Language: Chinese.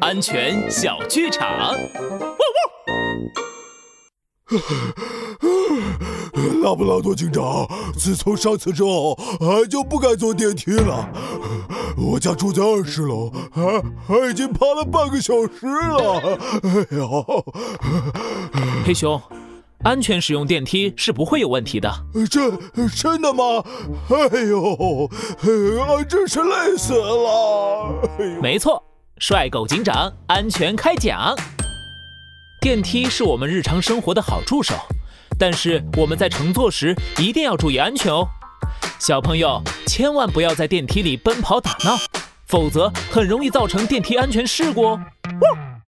安全小剧场。拉布拉多警长，自从上次之后，俺就不敢坐电梯了。我家住在二十楼，俺俺已经爬了半个小时了。哎呀，黑熊，安全使用电梯是不会有问题的。真真的吗？哎呦，俺真是累死了。哎没错，帅狗警长安全开讲。电梯是我们日常生活的好助手，但是我们在乘坐时一定要注意安全哦。小朋友千万不要在电梯里奔跑打闹，否则很容易造成电梯安全事故哦。